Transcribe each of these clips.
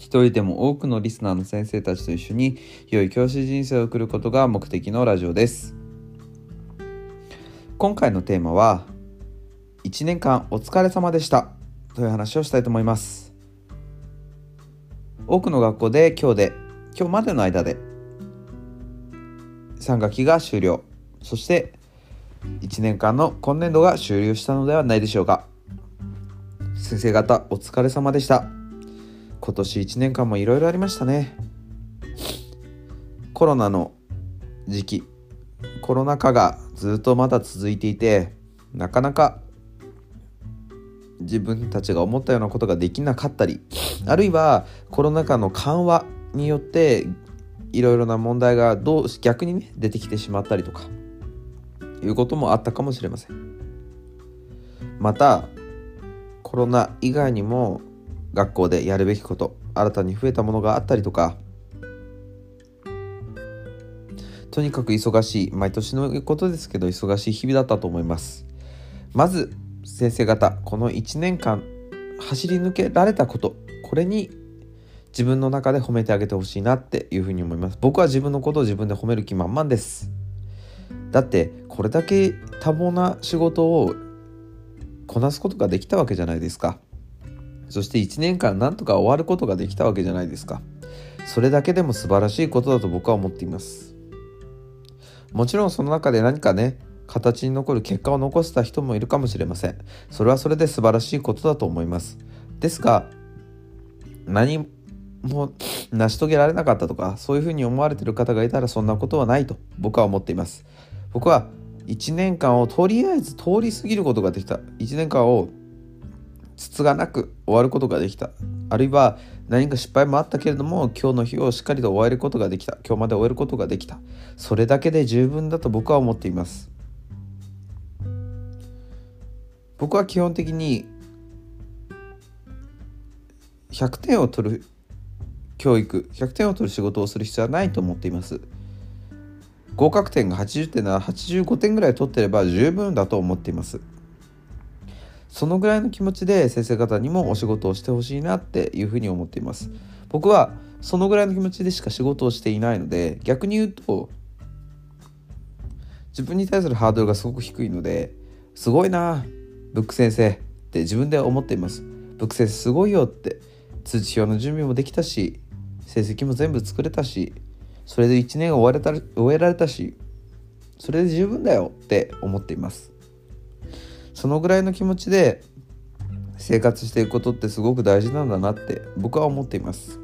一人でも多くのリスナーの先生たちと一緒に良い教師人生を送ることが目的のラジオです。今回のテーマは1年間お疲れ様でしたという話をしたいと思います。多くの学校で今日で今日までの間で3学期が終了。そして1年間の今年度が終了したのではないでしょうか。先生方お疲れ様でした。今年1年間もいろいろありましたね。コロナの時期コロナ禍がずっとまだ続いていてなかなか自分たちが思ったようなことができなかったりあるいはコロナ禍の緩和によっていろいろな問題がどう逆にね出てきてしまったりとかいうこともあったかもしれません。またコロナ以外にも学校でやるべきこと新たに増えたものがあったりとか。とにかく忙しい毎年のことですけど忙しい日々だったと思います。まず先生方この1年間走り抜けられたことこれに自分の中で褒めてあげてほしいなっていうふうに思います。僕は自分のことを自分で褒める気満々です。だってこれだけ多忙な仕事をこなすことができたわけじゃないですか。そして1年間なんとか終わることができたわけじゃないですか。それだけでも素晴らしいことだと僕は思っています。もちろんその中で何かね形に残る結果を残した人もいるかもしれません。それはそれで素晴らしいことだと思います。ですが何も成し遂げられなかったとかそういうふうに思われてる方がいたらそんなことはないと僕は思っています。僕は1年間をとりあえず通り過ぎることができた。1年間をつがなく終わることができた。あるいは何か失敗もあったけれども今日の日をしっかりと終えることができた。今日まで終えることができた。それだけで十分だと僕は思っています。僕は基本的に100点を取る教育100点を取る仕事をする必要はないと思っています。合格点が80点なら85点ぐらい取ってれば十分だと思っています。そのぐらいの気持ちで先生方にもお仕事をしてほしいなっていうふうに思っています。僕はそのぐらいの気持ちでしか仕事をしていないので逆に言うと自分に対するハードルがすごく低いのですごいなブック先生って自分で思っています。ブック先生すごいよって通知表の準備もできたし成績も全部作れたしそれで1年終われた終えられたしそれで十分だよって思っています。そのぐらいの気持ちで生活していくことってすごく大事なんだなって僕は思っています。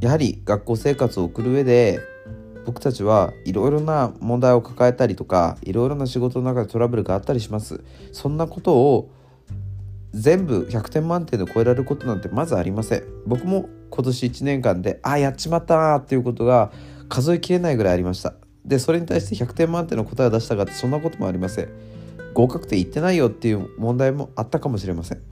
やはり学校生活を送る上で僕たちはいろいろな問題を抱えたりとかいろいろな仕事の中でトラブルがあったりします。そんなことを全部100点満点で超えられることなんてまずありません。僕も今年1年間でああやっちまったなっていうことが数えきれないぐらいありました。でそれに対して100点満点の答えを出したかってそんなこともありません。合格点いってないよっていう問題もあったかもしれません。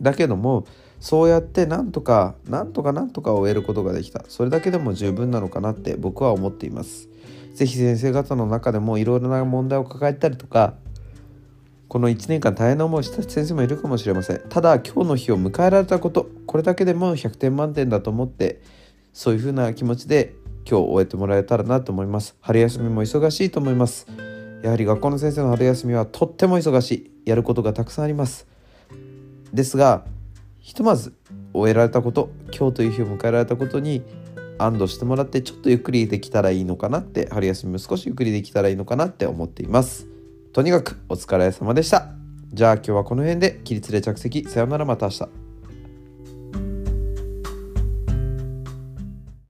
だけどもそうやってなんとかなんとかなんとか終えることができた。それだけでも十分なのかなって僕は思っています。是非先生方の中でもいろいろな問題を抱えたりとかこの1年間大変な思いした先生もいるかもしれません。ただ今日の日を迎えられたことこれだけでも100点満点だと思ってそういうふうな気持ちで今日終えてもらえたらなと思います。春休みも忙しいと思います。やはり学校の先生の春休みはとっても忙しい。やることがたくさんあります。ですがひとまず終えられたこと今日という日を迎えられたことに安堵してもらってちょっとゆっくりできたらいいのかなって春休みも少しゆっくりできたらいいのかなって思っています。とにかくお疲れ様でした。じゃあ今日はこの辺で起立で着席。さよならまた明日。